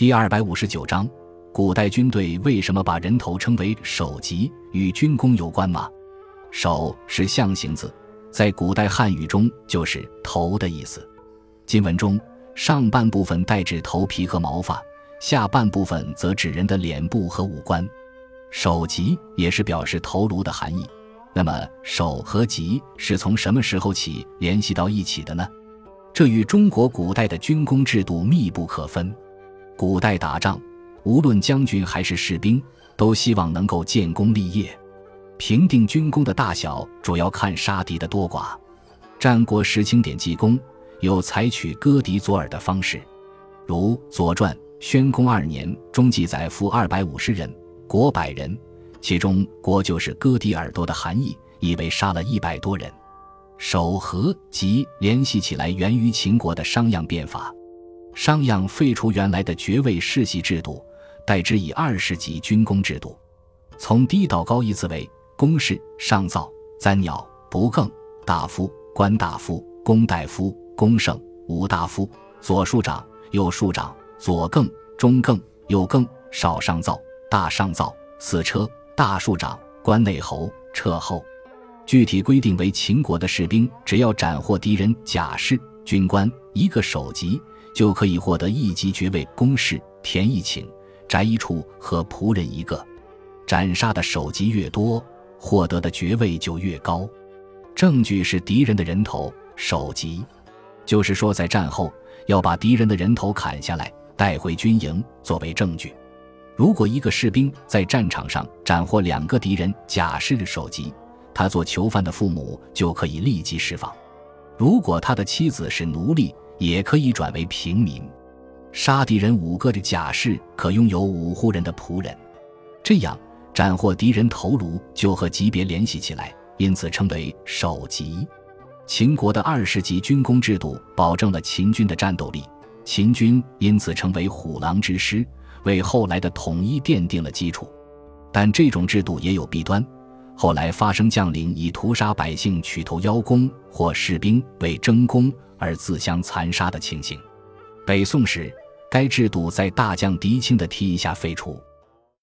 第二百五十九章，古代军队为什么把人头称为首级？与军功有关吗？首是象形字，在古代汉语中就是头的意思。金文中，上半部分代指头皮和毛发，下半部分则指人的脸部和五官。首级也是表示头颅的含义。那么，首和级是从什么时候起联系到一起的呢？这与中国古代的军功制度密不可分。古代打仗，无论将军还是士兵，都希望能够建功立业。评定军功的大小，主要看杀敌的多寡。战国时清点记功，有采取割敌左耳的方式，如《左传》宣公二年中记载：夫二百五十人，国百人。其中“国”就是割地耳朵的含义，以为杀了一百多人。守和及联系起来，源于秦国的商鞅变法。商鞅废除原来的爵位世袭制度，代之以二十级军功制度，从低到高依次为公士、上造、簪鸟、不更、大夫、官大夫、公大夫、公圣、武大夫、左庶长、右庶长、左更、中更、右更、少上造、大上造、四车。大庶长、关内侯、撤后，具体规定为：秦国的士兵只要斩获敌人甲士、军官一个首级，就可以获得一级爵位，公事、田一顷、宅一处和仆人一个。斩杀的首级越多，获得的爵位就越高。证据是敌人的人头，首级，就是说在战后要把敌人的人头砍下来，带回军营作为证据。如果一个士兵在战场上斩获两个敌人甲士的首级，他做囚犯的父母就可以立即释放；如果他的妻子是奴隶，也可以转为平民。杀敌人五个的甲士，可拥有五户人的仆人。这样斩获敌人头颅就和级别联系起来，因此称为首级。秦国的二十级军功制度保证了秦军的战斗力，秦军因此成为虎狼之师。为后来的统一奠定了基础，但这种制度也有弊端。后来发生将领以屠杀百姓、取头邀功，或士兵为争功而自相残杀的情形。北宋时，该制度在大将狄青的提议下废除。